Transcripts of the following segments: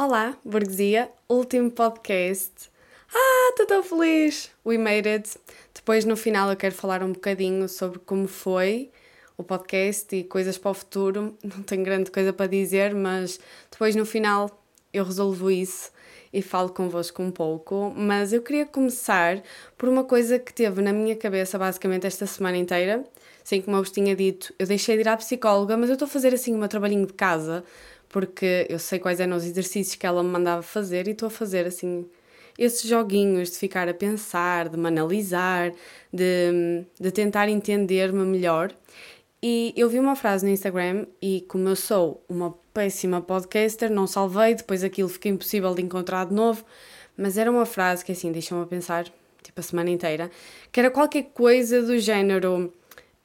Olá, burguesia, último podcast. Ah, estou tão feliz! We made it! Depois, no final, eu quero falar um bocadinho sobre como foi o podcast e coisas para o futuro. Não tenho grande coisa para dizer, mas depois, no final, eu resolvo isso e falo convosco um pouco. Mas eu queria começar por uma coisa que teve na minha cabeça basicamente esta semana inteira. Assim como eu vos tinha dito, eu deixei de ir à psicóloga, mas eu estou a fazer assim um trabalhinho de casa porque eu sei quais eram os exercícios que ela me mandava fazer e estou a fazer assim esses joguinhos de ficar a pensar, de me analisar, de, de tentar entender-me melhor. E eu vi uma frase no Instagram e como eu sou uma péssima podcaster, não salvei, depois aquilo fica impossível de encontrar de novo, mas era uma frase que assim deixou-me a pensar, tipo a semana inteira, que era qualquer coisa do género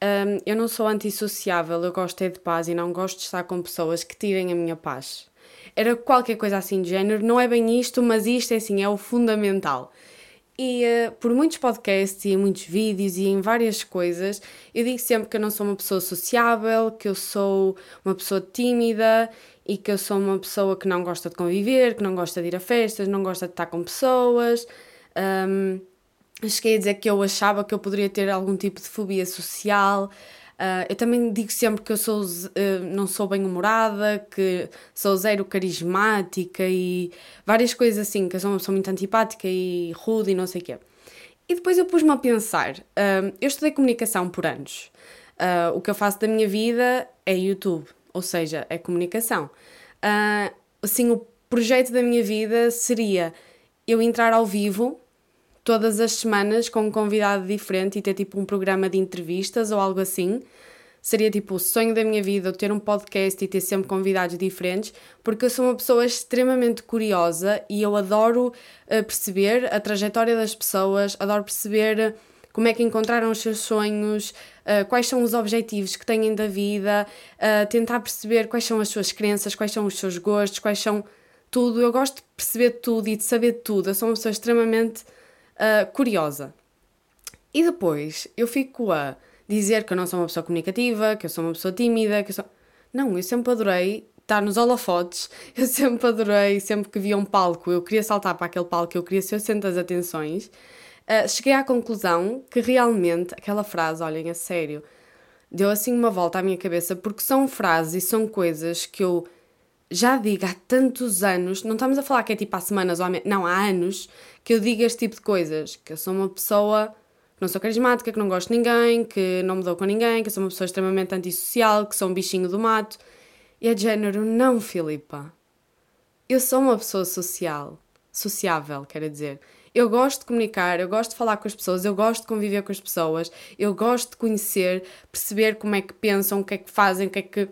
um, eu não sou antissociável, eu gosto é de paz e não gosto de estar com pessoas que tirem a minha paz. Era qualquer coisa assim de género, não é bem isto, mas isto é assim, é o fundamental. E uh, por muitos podcasts e muitos vídeos e em várias coisas, eu digo sempre que eu não sou uma pessoa sociável, que eu sou uma pessoa tímida e que eu sou uma pessoa que não gosta de conviver, que não gosta de ir a festas, não gosta de estar com pessoas. Um, cheguei a dizer que eu achava que eu poderia ter algum tipo de fobia social. Uh, eu também digo sempre que eu sou, uh, não sou bem humorada, que sou zero carismática e várias coisas assim, que eu sou, sou muito antipática e rude e não sei o quê. E depois eu pus-me a pensar, uh, eu estudei comunicação por anos. o que eu faço da minha vida é YouTube, ou seja, é comunicação. assim, o projeto da minha vida seria eu entrar ao vivo todas as semanas com um convidado diferente e ter tipo um programa de entrevistas ou algo assim. Seria tipo o sonho da minha vida ter um podcast e ter sempre convidados diferentes, porque eu sou uma pessoa extremamente curiosa e eu adoro uh, perceber a trajetória das pessoas, adoro perceber como é que encontraram os seus sonhos, uh, quais são os objetivos que têm da vida, uh, tentar perceber quais são as suas crenças, quais são os seus gostos, quais são tudo. Eu gosto de perceber tudo e de saber tudo. Eu sou uma pessoa extremamente uh, curiosa. E depois eu fico a dizer que eu não sou uma pessoa comunicativa, que eu sou uma pessoa tímida, que eu sou. Não, eu sempre adorei estar nos holofotes, eu sempre adorei, sempre que via um palco, eu queria saltar para aquele palco, eu queria ser o centro das atenções. Uh, cheguei à conclusão que realmente aquela frase, olhem, a sério, deu assim uma volta à minha cabeça, porque são frases e são coisas que eu já digo há tantos anos, não estamos a falar que é tipo há semanas ou há não, há anos que eu digo este tipo de coisas, que eu sou uma pessoa que não sou carismática, que não gosto de ninguém, que não me dou com ninguém, que sou uma pessoa extremamente antissocial, que sou um bichinho do mato. E é de género, não, Filipa. Eu sou uma pessoa social, sociável, quero dizer. Eu gosto de comunicar, eu gosto de falar com as pessoas, eu gosto de conviver com as pessoas, eu gosto de conhecer, perceber como é que pensam, o que é que fazem, o que é que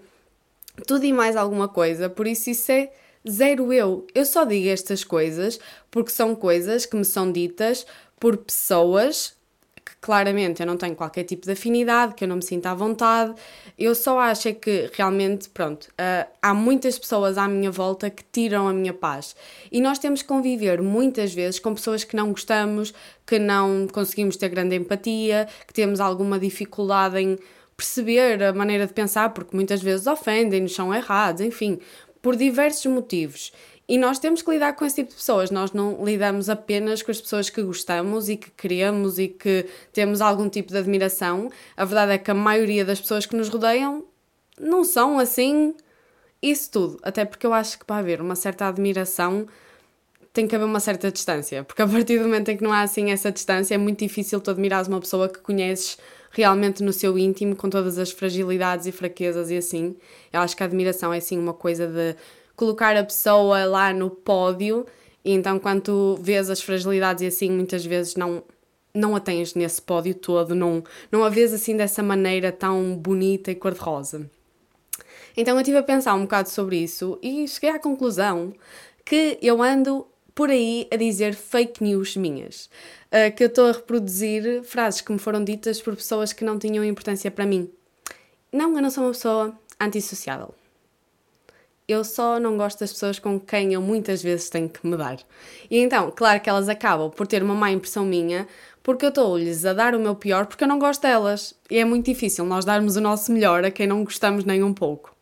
tudo e mais alguma coisa, por isso isso é zero eu. Eu só digo estas coisas porque são coisas que me são ditas por pessoas que claramente eu não tenho qualquer tipo de afinidade, que eu não me sinto à vontade. Eu só acho é que realmente, pronto, uh, há muitas pessoas à minha volta que tiram a minha paz. E nós temos que conviver muitas vezes com pessoas que não gostamos, que não conseguimos ter grande empatia, que temos alguma dificuldade em perceber a maneira de pensar, porque muitas vezes ofendem-nos, são errados, enfim, por diversos motivos. E nós temos que lidar com esse tipo de pessoas. Nós não lidamos apenas com as pessoas que gostamos e que queremos e que temos algum tipo de admiração. A verdade é que a maioria das pessoas que nos rodeiam não são assim isso tudo. Até porque eu acho que para haver uma certa admiração tem que haver uma certa distância. Porque a partir do momento em que não há assim essa distância, é muito difícil tu admirares uma pessoa que conheces realmente no seu íntimo, com todas as fragilidades e fraquezas e assim. Eu acho que a admiração é assim uma coisa de colocar a pessoa lá no pódio e então quando tu vês as fragilidades e assim, muitas vezes não não a tens nesse pódio todo, não, não a vês assim dessa maneira tão bonita e cor-de-rosa. Então eu estive a pensar um bocado sobre isso e cheguei à conclusão que eu ando por aí a dizer fake news minhas. Uh, que eu estou a reproduzir frases que me foram ditas por pessoas que não tinham importância para mim. Não, eu não sou uma pessoa antissociável. Eu só não gosto das pessoas com quem eu muitas vezes tenho que me dar. E então, claro que elas acabam por ter uma má impressão minha, porque eu estou-lhes a dar o meu pior porque eu não gosto delas. E é muito difícil nós darmos o nosso melhor a quem não gostamos nem um pouco.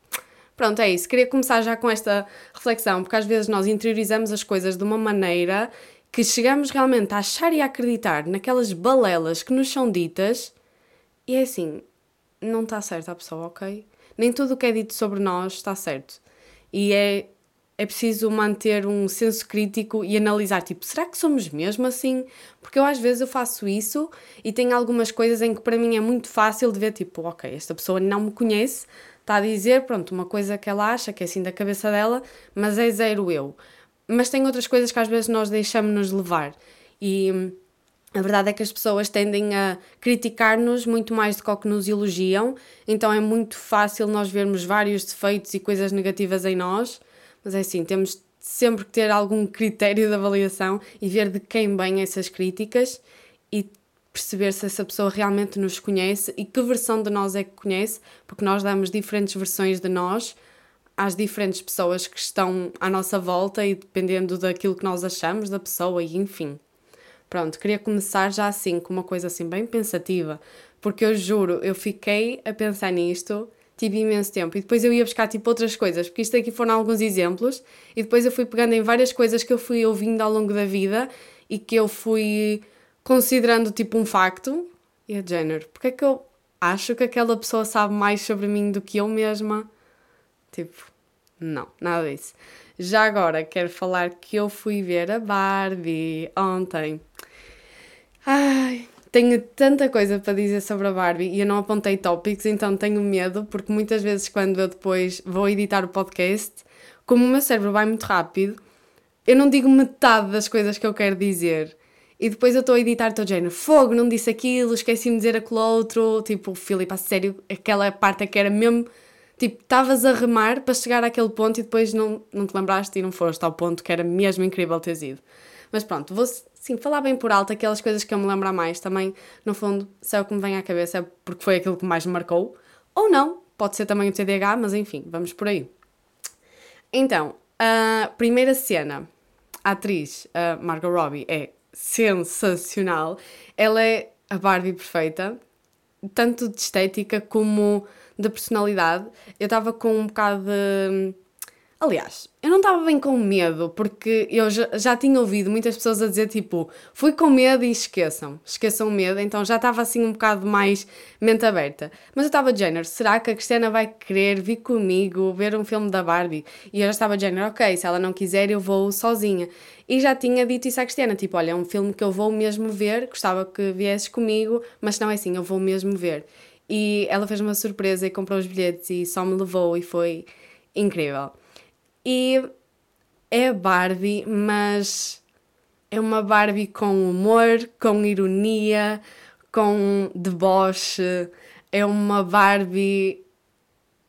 Pronto, é isso. Queria começar já com esta reflexão, porque às vezes nós interiorizamos as coisas de uma maneira que chegamos realmente a achar e a acreditar naquelas balelas que nos são ditas e é assim, não está certo a pessoa, ok? Nem tudo o que é dito sobre nós está certo. E é, é preciso manter um senso crítico e analisar, tipo, será que somos mesmo assim? Porque eu às vezes eu faço isso e tem algumas coisas em que para mim é muito fácil de ver, tipo, ok, esta pessoa não me conhece, está a dizer, pronto, uma coisa que ela acha que é assim da cabeça dela, mas é zero eu. Mas tem outras coisas que às vezes nós deixamos-nos levar. E a verdade é que as pessoas tendem a criticar-nos muito mais do que nos elogiam, então é muito fácil nós vermos vários defeitos e coisas negativas em nós, mas é assim, temos sempre que ter algum critério de avaliação e ver de quem vêm essas críticas e perceber se essa pessoa realmente nos conhece e que versão de nós é que conhece, porque nós damos diferentes versões de nós às diferentes pessoas que estão à nossa volta e dependendo daquilo que nós achamos da pessoa e enfim. Pronto, queria começar já assim, com uma coisa assim bem pensativa, porque eu juro, eu fiquei a pensar nisto, tive imenso tempo, e depois eu ia buscar tipo outras coisas, porque isto aqui foram alguns exemplos, e depois eu fui pegando em várias coisas que eu fui ouvindo ao longo da vida e que eu fui considerando tipo um facto, e a género, porque é que eu acho que aquela pessoa sabe mais sobre mim do que eu mesma? Tipo, não, nada disso. Já agora quero falar que eu fui ver a Barbie ontem. Ai, tenho tanta coisa para dizer sobre a Barbie e eu não apontei tópicos, então tenho medo, porque muitas vezes quando eu depois vou editar o podcast, como o meu cérebro vai muito rápido, eu não digo metade das coisas que eu quero dizer. E depois eu estou a editar, estou género, fogo, não disse aquilo, esqueci-me de dizer aquilo outro. Tipo, Filipe, a sério, aquela parte é que era mesmo Tipo, estavas a remar para chegar àquele ponto e depois não, não te lembraste e não foste ao ponto que era mesmo incrível teres ido. Mas pronto, vou sim falar bem por alto aquelas coisas que eu me lembro mais também, no fundo, se é o que me vem à cabeça é porque foi aquilo que mais me marcou. Ou não, pode ser também o TDAH, mas enfim, vamos por aí. Então, a primeira cena, a atriz a Margot Robbie é sensacional. Ela é a Barbie perfeita, tanto de estética como da personalidade, eu estava com um bocado de. Aliás, eu não estava bem com medo, porque eu já, já tinha ouvido muitas pessoas a dizer tipo, fui com medo e esqueçam, esqueçam o medo, então já estava assim um bocado mais mente aberta. Mas eu estava de género, será que a Cristiana vai querer vir comigo ver um filme da Barbie? E eu já estava de género, ok, se ela não quiser eu vou sozinha. E já tinha dito isso à Cristiana, tipo, olha, é um filme que eu vou mesmo ver, gostava que viesses comigo, mas não é assim, eu vou mesmo ver. E ela fez uma surpresa e comprou os bilhetes e só me levou e foi incrível. E é Barbie, mas é uma Barbie com humor, com ironia, com deboche. É uma Barbie.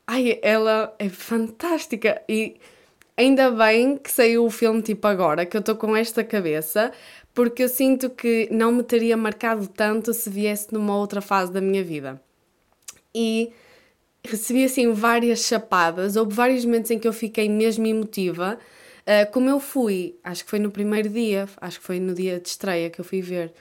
Ai, ela é fantástica! E ainda bem que saiu o filme tipo agora, que eu estou com esta cabeça, porque eu sinto que não me teria marcado tanto se viesse numa outra fase da minha vida e recebi assim várias chapadas. Houve vários momentos em que eu fiquei mesmo emotiva. Uh, como eu fui, acho que foi no primeiro dia, acho que foi no dia de estreia que eu fui ver,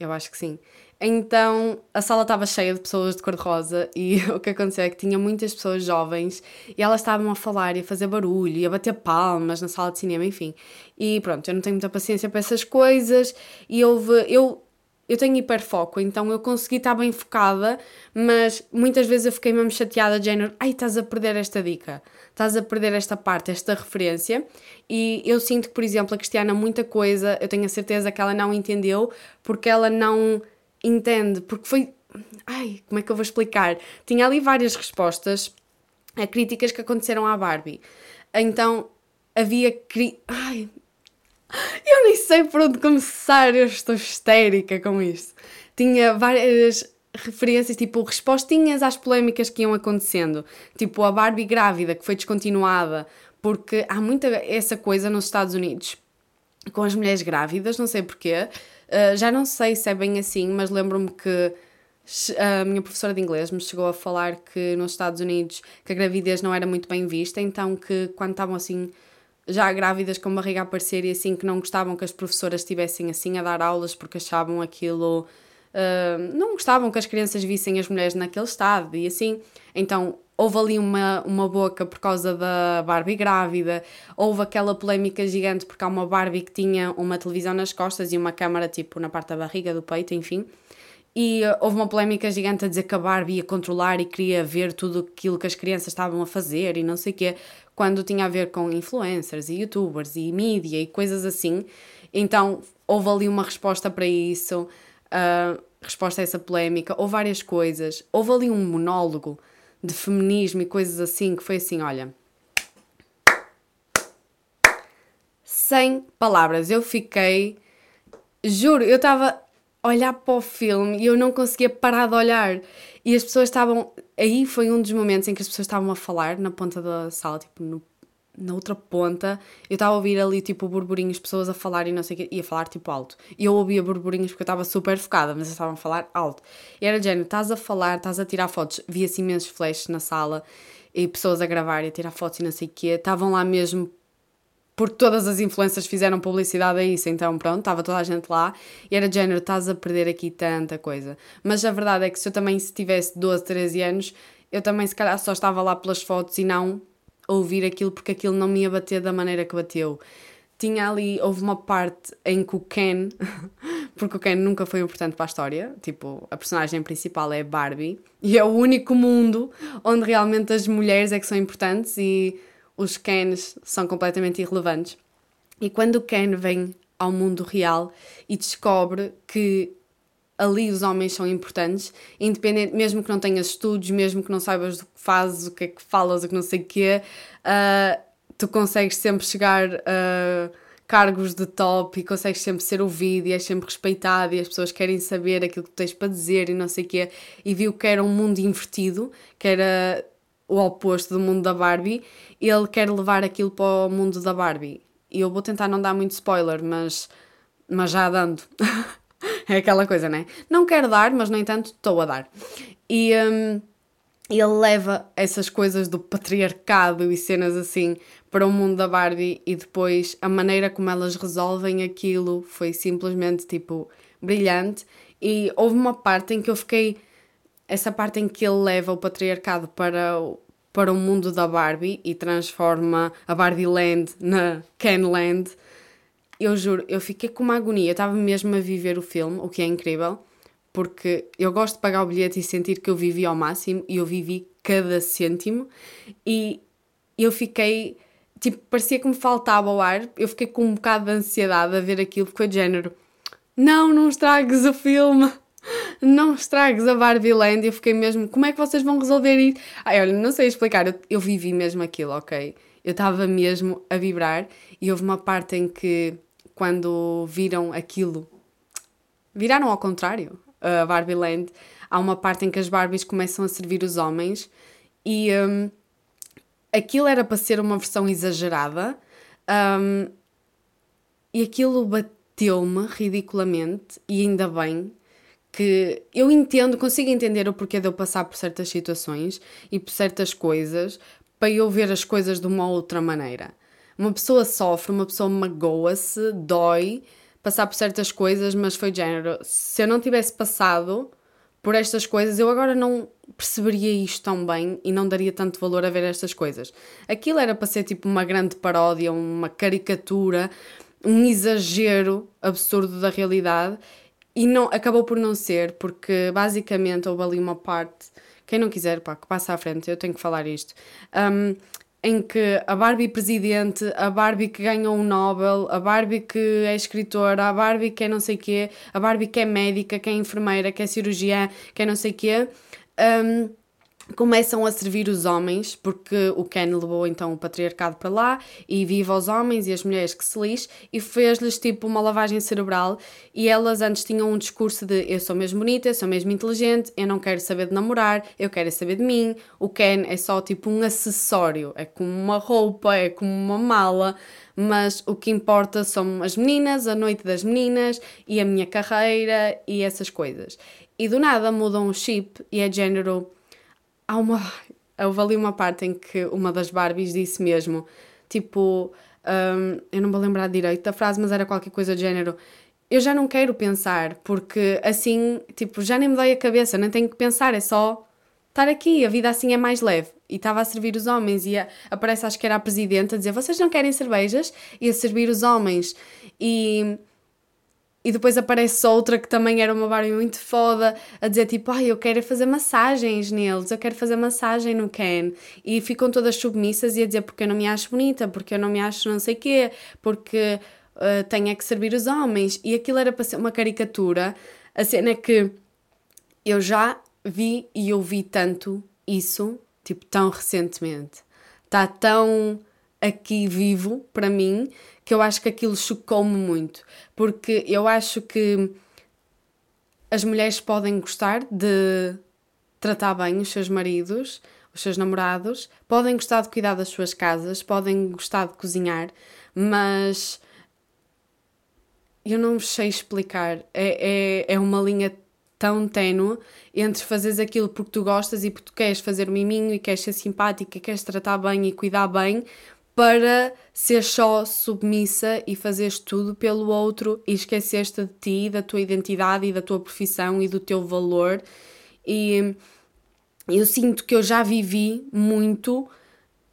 eu acho que sim. Então a sala estava cheia de pessoas de cor-de-rosa e o que aconteceu é que tinha muitas pessoas jovens e elas estavam a falar e a fazer barulho e a bater palmas na sala de cinema, enfim. E pronto, eu não tenho muita paciência para essas coisas e houve. Eu eu tenho hiperfoco, então eu consegui estar bem focada, mas muitas vezes eu fiquei mesmo chateada, género, ai, estás a perder esta dica, estás a perder esta parte, esta referência, e eu sinto que, por exemplo, a Cristiana, muita coisa, eu tenho a certeza que ela não entendeu, porque ela não entende, porque foi, ai, como é que eu vou explicar? Tinha ali várias respostas a críticas que aconteceram à Barbie, então havia, cri... ai, eu nem sei por onde começar, eu estou histérica com isto. Tinha várias referências, tipo, respostinhas às polémicas que iam acontecendo. Tipo, a Barbie grávida, que foi descontinuada, porque há muita essa coisa nos Estados Unidos com as mulheres grávidas, não sei porquê. Uh, já não sei se é bem assim, mas lembro-me que a minha professora de inglês me chegou a falar que nos Estados Unidos que a gravidez não era muito bem vista, então que quando estavam assim já grávidas com barriga a aparecer e assim que não gostavam que as professoras estivessem assim a dar aulas porque achavam aquilo. Uh, não gostavam que as crianças vissem as mulheres naquele estado e assim. Então houve ali uma, uma boca por causa da Barbie grávida, houve aquela polémica gigante porque há uma Barbie que tinha uma televisão nas costas e uma câmara tipo na parte da barriga, do peito, enfim. E uh, houve uma polémica gigante a dizer que a Barbie ia controlar e queria ver tudo aquilo que as crianças estavam a fazer e não sei o quê, quando tinha a ver com influencers e youtubers e mídia e coisas assim. Então houve ali uma resposta para isso, uh, resposta a essa polémica, houve várias coisas. Houve ali um monólogo de feminismo e coisas assim que foi assim: olha. Sem palavras, eu fiquei. Juro, eu estava olhar para o filme e eu não conseguia parar de olhar. E as pessoas estavam. Aí foi um dos momentos em que as pessoas estavam a falar na ponta da sala, tipo no, na outra ponta. Eu estava a ouvir ali tipo burburinhos, pessoas a falar e não sei o quê, ia falar tipo alto. E eu ouvia burburinhos porque eu estava super focada, mas eles estavam a falar alto. E era género, estás a falar, estás a tirar fotos. Via-se imensos flashes na sala e pessoas a gravar e a tirar fotos e não sei o quê. Estavam lá mesmo porque todas as influências fizeram publicidade a isso, então pronto, estava toda a gente lá e era género, estás a perder aqui tanta coisa. Mas a verdade é que se eu também se tivesse 12, 13 anos, eu também se calhar só estava lá pelas fotos e não ouvir aquilo porque aquilo não me ia bater da maneira que bateu. Tinha ali, houve uma parte em que o Ken, porque o Ken nunca foi importante para a história, tipo, a personagem principal é Barbie, e é o único mundo onde realmente as mulheres é que são importantes e os Kens são completamente irrelevantes. E quando o Ken vem ao mundo real e descobre que ali os homens são importantes, independente, mesmo que não tenhas estudos, mesmo que não saibas do que fazes, o que é que falas, o que não sei o quê, uh, tu consegues sempre chegar a cargos de top e consegues sempre ser ouvido e és sempre respeitado e as pessoas querem saber aquilo que tens para dizer e não sei o quê. E viu que era um mundo invertido, que era o oposto do mundo da Barbie, ele quer levar aquilo para o mundo da Barbie. E eu vou tentar não dar muito spoiler, mas, mas já dando. é aquela coisa, né? Não quero dar, mas no entanto estou a dar. E um, ele leva essas coisas do patriarcado e cenas assim para o mundo da Barbie e depois a maneira como elas resolvem aquilo foi simplesmente tipo brilhante. E houve uma parte em que eu fiquei essa parte em que ele leva o patriarcado para o, para o mundo da Barbie e transforma a Barbie Land na Ken Land, eu juro, eu fiquei com uma agonia. Eu estava mesmo a viver o filme, o que é incrível, porque eu gosto de pagar o bilhete e sentir que eu vivi ao máximo e eu vivi cada cêntimo e eu fiquei. Tipo, parecia que me faltava o ar. Eu fiquei com um bocado de ansiedade a ver aquilo, porque foi género: Não, não estragues o filme não estragues a Barbie Land. Eu fiquei mesmo, como é que vocês vão resolver isso? Ai, olha, não sei explicar, eu, eu vivi mesmo aquilo, ok? Eu estava mesmo a vibrar e houve uma parte em que, quando viram aquilo, viraram ao contrário, a Barbie Land, há uma parte em que as Barbies começam a servir os homens e um, aquilo era para ser uma versão exagerada um, e aquilo bateu-me ridiculamente e ainda bem que eu entendo, consigo entender o porquê de eu passar por certas situações e por certas coisas para eu ver as coisas de uma outra maneira. Uma pessoa sofre, uma pessoa magoa-se, dói, passar por certas coisas, mas foi género. Se eu não tivesse passado por estas coisas, eu agora não perceberia isto tão bem e não daria tanto valor a ver estas coisas. Aquilo era para ser tipo uma grande paródia, uma caricatura, um exagero absurdo da realidade e não, acabou por não ser, porque basicamente houve ali uma parte, quem não quiser, pá, que passa à frente, eu tenho que falar isto, um, em que a Barbie presidente, a Barbie que ganhou um Nobel, a Barbie que é escritora, a Barbie que é não sei quê, a Barbie que é médica, que é enfermeira, que é cirurgiã, que é não sei quê, um, começam a servir os homens, porque o Ken levou então o patriarcado para lá e vive aos homens e as mulheres que se lixe e fez-lhes tipo uma lavagem cerebral e elas antes tinham um discurso de eu sou mesmo bonita, eu sou mesmo inteligente, eu não quero saber de namorar, eu quero saber de mim, o Ken é só tipo um acessório, é como uma roupa, é como uma mala, mas o que importa são as meninas, a noite das meninas e a minha carreira e essas coisas. E do nada mudam o chip e é género há uma. Houve ali uma parte em que uma das Barbies disse mesmo, tipo, um, eu não vou lembrar direito da frase, mas era qualquer coisa do género. Eu já não quero pensar, porque assim, tipo, já nem me dói a cabeça, nem tenho que pensar, é só estar aqui, a vida assim é mais leve. E estava a servir os homens e a, aparece, acho que era a presidente, a dizer: Vocês não querem cervejas? E a servir os homens. E, e depois aparece outra que também era uma Barbie muito foda, a dizer tipo: Ai, eu quero fazer massagens neles, eu quero fazer massagem no Ken. E ficam todas submissas e a dizer: Porque eu não me acho bonita, porque eu não me acho não sei quê, porque uh, tenho é que servir os homens. E aquilo era para ser uma caricatura. A cena é que eu já vi e ouvi tanto isso, tipo, tão recentemente. Está tão aqui vivo para mim que eu acho que aquilo chocou-me muito. Porque eu acho que as mulheres podem gostar de tratar bem os seus maridos, os seus namorados, podem gostar de cuidar das suas casas, podem gostar de cozinhar, mas eu não sei explicar. É, é, é uma linha tão ténue entre fazeres aquilo porque tu gostas e porque tu queres fazer miminho e queres ser simpática queres tratar bem e cuidar bem para ser só submissa e fazeres tudo pelo outro e esqueceste de ti, da tua identidade e da tua profissão e do teu valor. E eu sinto que eu já vivi muito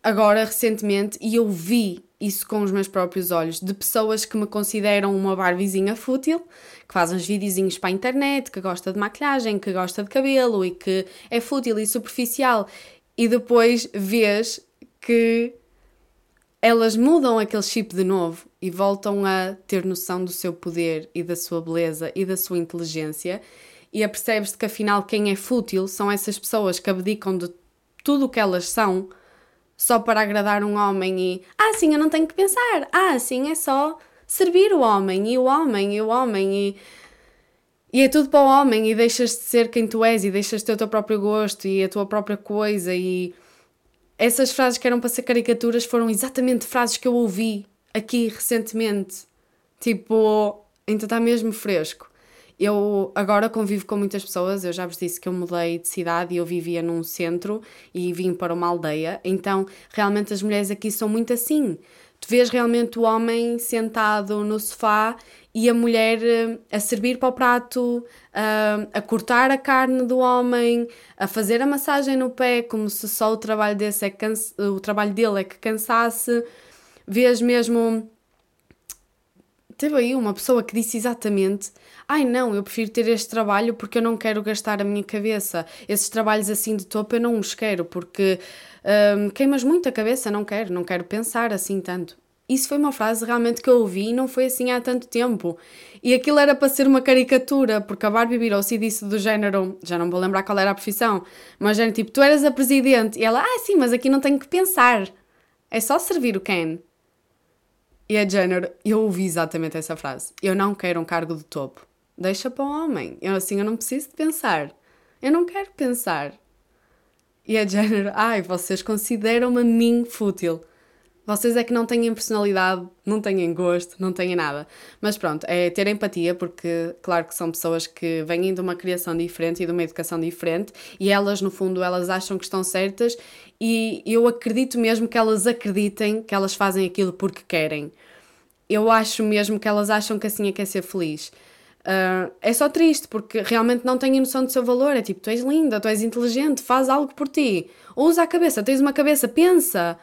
agora recentemente e eu vi isso com os meus próprios olhos, de pessoas que me consideram uma barbizinha fútil, que faz uns videozinhos para a internet, que gosta de maquilhagem, que gosta de cabelo e que é fútil e superficial, e depois vês que elas mudam aquele chip de novo e voltam a ter noção do seu poder e da sua beleza e da sua inteligência, e apercebes-te que afinal quem é fútil são essas pessoas que abdicam de tudo o que elas são só para agradar um homem e ah, sim, eu não tenho que pensar, ah, sim, é só servir o homem e o homem e o homem e. E é tudo para o homem e deixas de ser quem tu és e deixas de ter o teu próprio gosto e a tua própria coisa e essas frases que eram para ser caricaturas foram exatamente frases que eu ouvi aqui recentemente. Tipo, ainda está mesmo fresco. Eu agora convivo com muitas pessoas, eu já vos disse que eu mudei de cidade e eu vivia num centro e vim para uma aldeia, então realmente as mulheres aqui são muito assim. Tu vês realmente o homem sentado no sofá e a mulher eh, a servir para o prato, a, a cortar a carne do homem, a fazer a massagem no pé, como se só o trabalho, desse é cansa, o trabalho dele é que cansasse. Vês mesmo teve aí uma pessoa que disse exatamente: Ai não, eu prefiro ter este trabalho porque eu não quero gastar a minha cabeça. Esses trabalhos assim de topo eu não os quero porque hum, queimas muito a cabeça, não quero, não quero pensar assim tanto. Isso foi uma frase realmente que eu ouvi e não foi assim há tanto tempo. E aquilo era para ser uma caricatura, porque a Barbie virou-se e disse do género, já não vou lembrar qual era a profissão, mas género tipo, tu eras a presidente. E ela, ah sim, mas aqui não tenho que pensar. É só servir o Ken. E é género, eu ouvi exatamente essa frase. Eu não quero um cargo de topo. Deixa para o homem. Eu assim, eu não preciso de pensar. Eu não quero pensar. E é género, ai, vocês consideram-me a mim fútil. Vocês é que não têm personalidade, não têm gosto, não têm nada. Mas pronto, é ter empatia, porque claro que são pessoas que vêm de uma criação diferente e de uma educação diferente e elas, no fundo, elas acham que estão certas e eu acredito mesmo que elas acreditem que elas fazem aquilo porque querem. Eu acho mesmo que elas acham que assim é que é ser feliz. Uh, é só triste porque realmente não têm noção do seu valor. É tipo, tu és linda, tu és inteligente, faz algo por ti. Usa a cabeça, tens uma cabeça, pensa.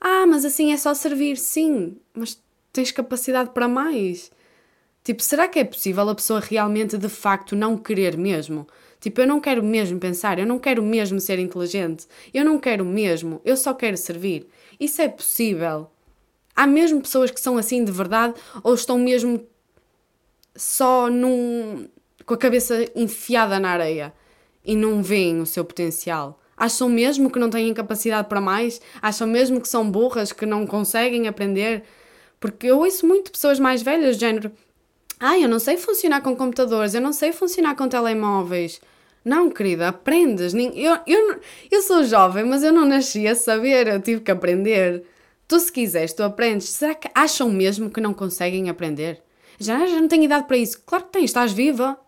Ah, mas assim é só servir. Sim, mas tens capacidade para mais. Tipo, será que é possível a pessoa realmente de facto não querer mesmo? Tipo, eu não quero mesmo pensar, eu não quero mesmo ser inteligente, eu não quero mesmo, eu só quero servir. Isso é possível. Há mesmo pessoas que são assim de verdade ou estão mesmo só num, com a cabeça enfiada na areia e não veem o seu potencial. Acham mesmo que não têm capacidade para mais? Acham mesmo que são burras, que não conseguem aprender? Porque eu ouço muito pessoas mais velhas, género, ah, eu não sei funcionar com computadores, eu não sei funcionar com telemóveis. Não, querida, aprendes. Eu, eu, eu sou jovem, mas eu não nasci a saber, eu tive que aprender. Tu, se quiseres, tu aprendes. Será que acham mesmo que não conseguem aprender? Já, já não tenho idade para isso. Claro que tens, estás viva.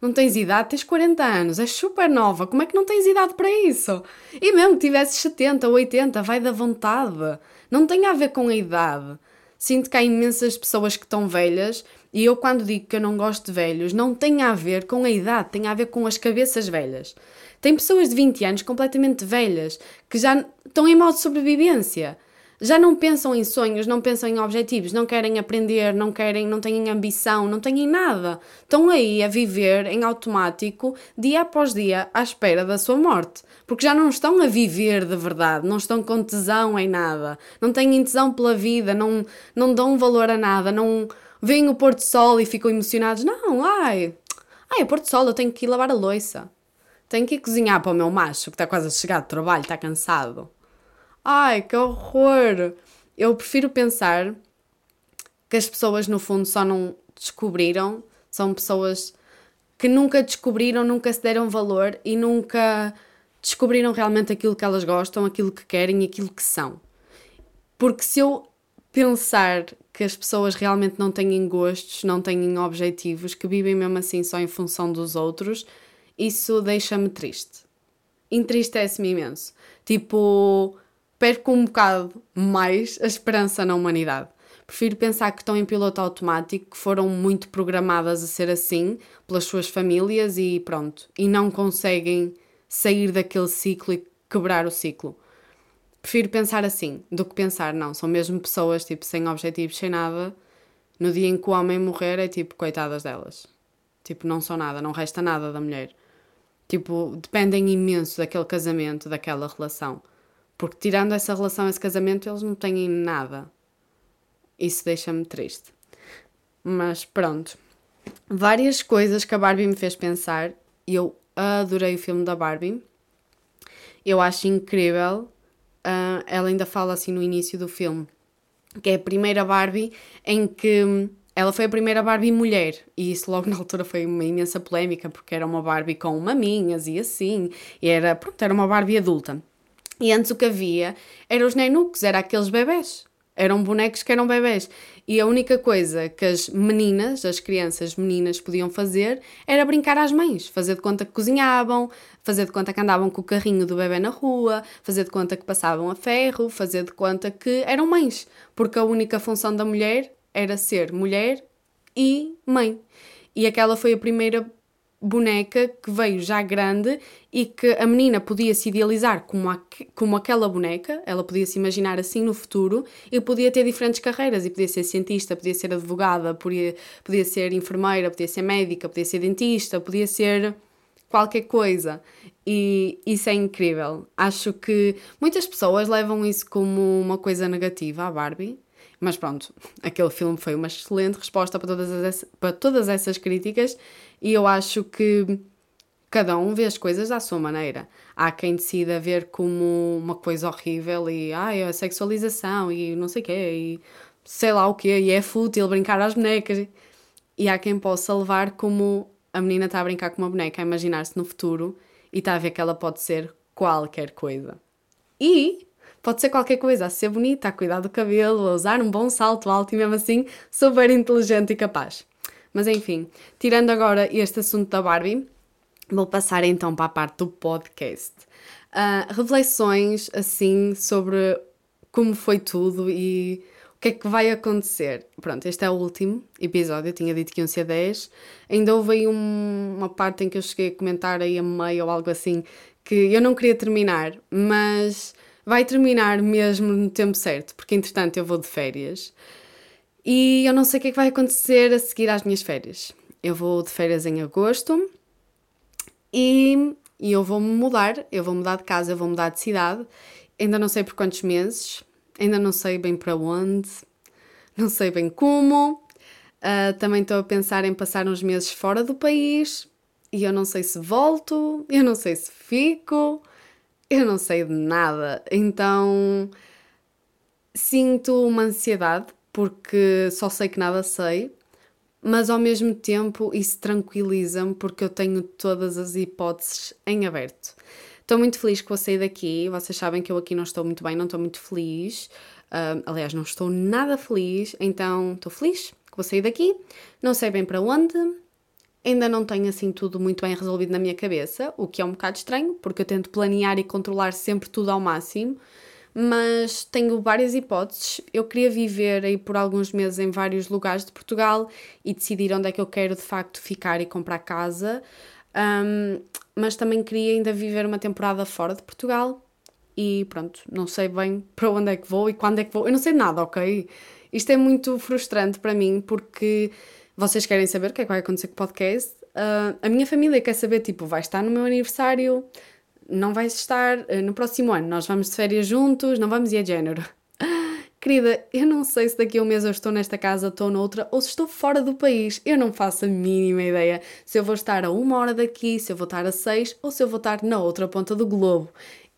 Não tens idade, tens 40 anos, és super nova. Como é que não tens idade para isso? E mesmo que tivesses 70 ou 80, vai da vontade. Não tem a ver com a idade. Sinto que há imensas pessoas que estão velhas e eu, quando digo que eu não gosto de velhos, não tem a ver com a idade, tem a ver com as cabeças velhas. Tem pessoas de 20 anos completamente velhas que já estão em modo de sobrevivência. Já não pensam em sonhos, não pensam em objetivos, não querem aprender, não querem, não têm ambição, não têm nada. Estão aí a viver em automático, dia após dia, à espera da sua morte. Porque já não estão a viver de verdade, não estão com tesão em nada, não têm tesão pela vida, não, não dão valor a nada, não veem o pôr do sol e ficam emocionados. Não, ai, ai, o pôr do sol, eu tenho que ir lavar a louça. Tenho que ir cozinhar para o meu macho que está quase a chegar do trabalho, está cansado. Ai, que horror! Eu prefiro pensar que as pessoas, no fundo, só não descobriram, são pessoas que nunca descobriram, nunca se deram valor e nunca descobriram realmente aquilo que elas gostam, aquilo que querem aquilo que são. Porque se eu pensar que as pessoas realmente não têm gostos, não têm objetivos, que vivem mesmo assim só em função dos outros, isso deixa-me triste. Entristece-me imenso. Tipo, perco um bocado mais a esperança na humanidade. Prefiro pensar que estão em piloto automático, que foram muito programadas a ser assim pelas suas famílias e pronto, e não conseguem sair daquele ciclo e quebrar o ciclo. Prefiro pensar assim do que pensar, não, são mesmo pessoas tipo sem objetivos, sem nada. No dia em que o homem morrer, é tipo, coitadas delas. Tipo, não são nada, não resta nada da mulher. Tipo, dependem imenso daquele casamento, daquela relação. Porque tirando essa relação, esse casamento, eles não têm nada. Isso deixa-me triste. Mas pronto. Várias coisas que a Barbie me fez pensar. Eu adorei o filme da Barbie. Eu acho incrível. Uh, ela ainda fala assim no início do filme. Que é a primeira Barbie em que ela foi a primeira Barbie mulher, e isso logo na altura foi uma imensa polémica, porque era uma Barbie com maminhas e assim, e era, pronto, era uma Barbie adulta. E antes o que havia eram os nenucos, era aqueles bebés. Eram bonecos que eram bebés. E a única coisa que as meninas, as crianças meninas, podiam fazer era brincar às mães. Fazer de conta que cozinhavam, fazer de conta que andavam com o carrinho do bebê na rua, fazer de conta que passavam a ferro, fazer de conta que eram mães. Porque a única função da mulher era ser mulher e mãe. E aquela foi a primeira boneca que veio já grande e que a menina podia se idealizar como, como aquela boneca, ela podia se imaginar assim no futuro e podia ter diferentes carreiras e podia ser cientista, podia ser advogada, podia, podia ser enfermeira, podia ser médica, podia ser dentista, podia ser qualquer coisa. E isso é incrível. Acho que muitas pessoas levam isso como uma coisa negativa à Barbie mas pronto, aquele filme foi uma excelente resposta para todas, as, para todas essas críticas e eu acho que cada um vê as coisas à sua maneira. Há quem decida ver como uma coisa horrível e ai, a sexualização e não sei o quê, e sei lá o quê, e é fútil brincar às bonecas. E há quem possa levar como a menina está a brincar com uma boneca, a imaginar-se no futuro e está a ver que ela pode ser qualquer coisa. E Pode ser qualquer coisa, a ser bonita, a cuidar do cabelo, a usar um bom salto alto e mesmo assim super inteligente e capaz. Mas enfim, tirando agora este assunto da Barbie, vou passar então para a parte do podcast. Uh, reflexões assim sobre como foi tudo e o que é que vai acontecer? Pronto, este é o último episódio, eu tinha dito que iam ser 10. Ainda houve aí um, uma parte em que eu cheguei a comentar aí a meio ou algo assim que eu não queria terminar, mas vai terminar mesmo no tempo certo, porque entretanto eu vou de férias e eu não sei o que é que vai acontecer a seguir às minhas férias. Eu vou de férias em agosto e, e eu vou me mudar, eu vou mudar de casa, eu vou mudar de cidade. Ainda não sei por quantos meses, ainda não sei bem para onde, não sei bem como. Uh, também estou a pensar em passar uns meses fora do país e eu não sei se volto, eu não sei se fico eu não sei de nada, então sinto uma ansiedade porque só sei que nada sei, mas ao mesmo tempo isso tranquiliza-me porque eu tenho todas as hipóteses em aberto. Estou muito feliz que vou sair daqui. Vocês sabem que eu aqui não estou muito bem, não estou muito feliz. Uh, aliás, não estou nada feliz, então estou feliz que vou sair daqui. Não sei bem para onde, Ainda não tenho assim tudo muito bem resolvido na minha cabeça, o que é um bocado estranho, porque eu tento planear e controlar sempre tudo ao máximo, mas tenho várias hipóteses. Eu queria viver aí por alguns meses em vários lugares de Portugal e decidir onde é que eu quero de facto ficar e comprar casa. Um, mas também queria ainda viver uma temporada fora de Portugal e pronto, não sei bem para onde é que vou e quando é que vou. Eu não sei nada, ok? Isto é muito frustrante para mim porque vocês querem saber o que é que vai acontecer com o podcast. Uh, a minha família quer saber, tipo, vai estar no meu aniversário, não vai estar uh, no próximo ano, nós vamos de férias juntos, não vamos ir a género. Querida, eu não sei se daqui a um mês eu estou nesta casa, estou noutra, ou se estou fora do país. Eu não faço a mínima ideia se eu vou estar a uma hora daqui, se eu vou estar a seis, ou se eu vou estar na outra ponta do globo.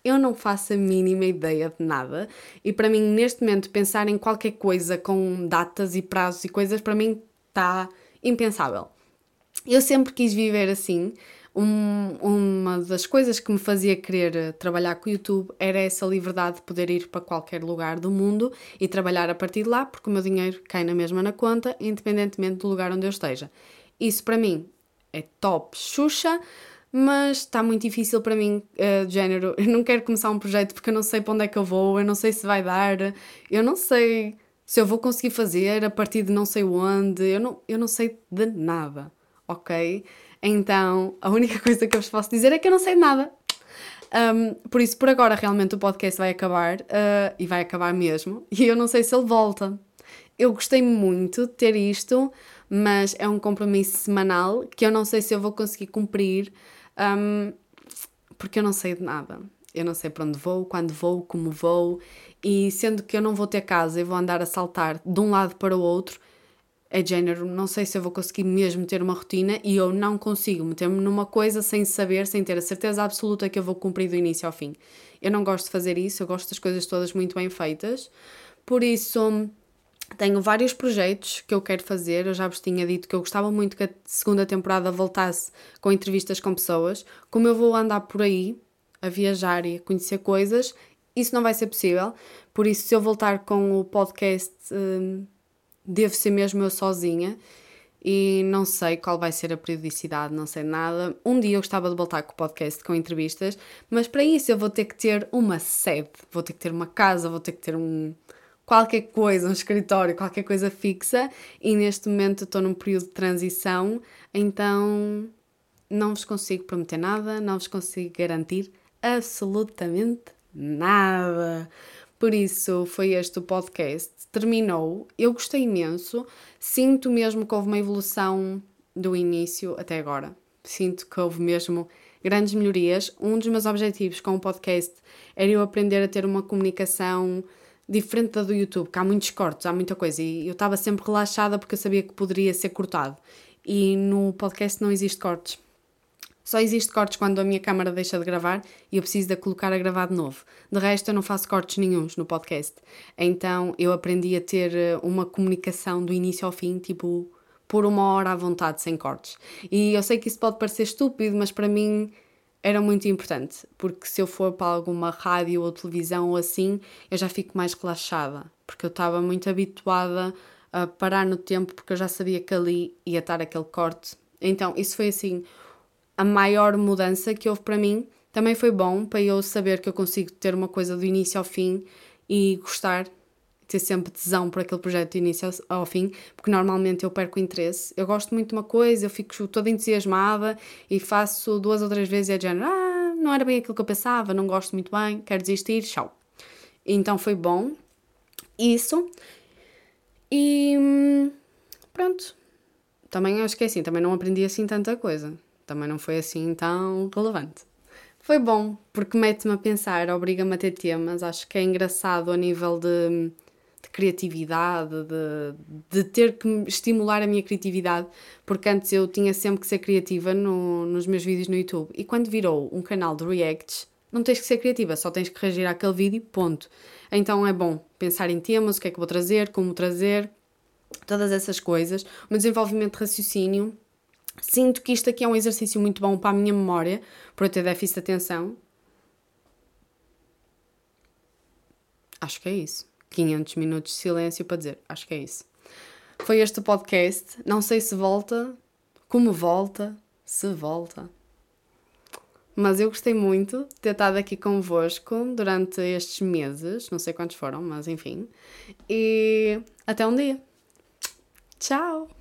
Eu não faço a mínima ideia de nada. E para mim, neste momento, pensar em qualquer coisa com datas e prazos e coisas, para mim está impensável. Eu sempre quis viver assim, um, uma das coisas que me fazia querer eh, trabalhar com o YouTube era essa liberdade de poder ir para qualquer lugar do mundo e trabalhar a partir de lá, porque o meu dinheiro cai na mesma na conta, independentemente do lugar onde eu esteja. Isso para mim é top, Xuxa, mas está muito difícil para mim, uh, de género. Eu não quero começar um projeto porque eu não sei para onde é que eu vou, eu não sei se vai dar, eu não sei se eu vou conseguir fazer a partir de não sei onde, eu não, eu não sei de nada, ok? Então, a única coisa que eu vos posso dizer é que eu não sei nada. Um, por isso, por agora, realmente o podcast vai acabar uh, e vai acabar mesmo. E eu não sei se ele volta. Eu gostei muito de ter isto, mas é um compromisso semanal que eu não sei se eu vou conseguir cumprir, um, porque eu não sei de nada. Eu não sei para onde vou, quando vou, como vou, e sendo que eu não vou ter casa e vou andar a saltar de um lado para o outro, é género, não sei se eu vou conseguir mesmo ter uma rotina e eu não consigo meter-me numa coisa sem saber, sem ter a certeza absoluta que eu vou cumprir do início ao fim. Eu não gosto de fazer isso, eu gosto das coisas todas muito bem feitas. Por isso, tenho vários projetos que eu quero fazer. Eu já vos tinha dito que eu gostava muito que a segunda temporada voltasse com entrevistas com pessoas. Como eu vou andar por aí a viajar e a conhecer coisas, isso não vai ser possível. Por isso, se eu voltar com o podcast. Hum, devo ser mesmo eu sozinha e não sei qual vai ser a periodicidade, não sei nada. Um dia eu gostava de voltar com o podcast, com entrevistas, mas para isso eu vou ter que ter uma sede, vou ter que ter uma casa, vou ter que ter um qualquer coisa, um escritório, qualquer coisa fixa e neste momento estou num período de transição, então não vos consigo prometer nada, não vos consigo garantir absolutamente nada. Por isso foi este o podcast. Terminou. Eu gostei imenso. Sinto mesmo que houve uma evolução do início até agora. Sinto que houve mesmo grandes melhorias. Um dos meus objetivos com o podcast era eu aprender a ter uma comunicação diferente da do YouTube, que há muitos cortes, há muita coisa. E eu estava sempre relaxada porque eu sabia que poderia ser cortado. E no podcast não existe cortes. Só existe cortes quando a minha câmara deixa de gravar e eu preciso de colocar a gravar de novo. De resto, eu não faço cortes nenhums no podcast. Então, eu aprendi a ter eh, uma comunicação do início ao fim, tipo, por uma hora à vontade, sem cortes. E eu sei que isso pode parecer estúpido, mas para mim era muito importante, porque se eu for para alguma rádio ou televisão ou assim, eu já fico mais relaxada, porque eu estava muito habituada a parar no tempo, porque eu já sabia que ali ia estar aquele corte. Então, isso foi assim a maior mudança que houve para mim. Também foi bom para eu saber que eu consigo ter uma coisa do início ao fim e gostar, ter sempre tesão por aquele projeto do início ao fim, porque normalmente eu perco o interesse. Eu gosto muito de uma coisa, eu fico toda entusiasmada e faço duas ou três vezes e é de género, ah, não era bem aquilo que eu pensava, não gosto muito bem, quero desistir, tchau. Então foi bom isso. E hum, pronto. Também acho que é assim, também não aprendi assim tanta coisa também não foi assim tão relevante. Foi bom, porque mete-me a pensar, obriga-me a ter temas. Acho que é engraçado a nível de, de criatividade, de, de, ter que estimular a minha criatividade, porque antes eu tinha sempre que ser criativa no, nos meus vídeos no YouTube. E quando virou um canal de reacts, não tens que ser criativa, só tens que reagir àquele vídeo, ponto. Então é bom pensar em temas, o que é que vou trazer, como trazer, todas essas coisas. O meu desenvolvimento de raciocínio Sinto que isto aqui é um exercício muito bom para a minha memória, para eu ter déficit de atenção. Acho que é isso. 500 minutos de silêncio para dizer, acho que é isso. Foi este o podcast. Não sei se volta, como volta, se volta. Mas eu gostei muito de ter estado aqui convosco durante estes meses, não sei quantos foram, mas enfim. E até um dia. Tchau!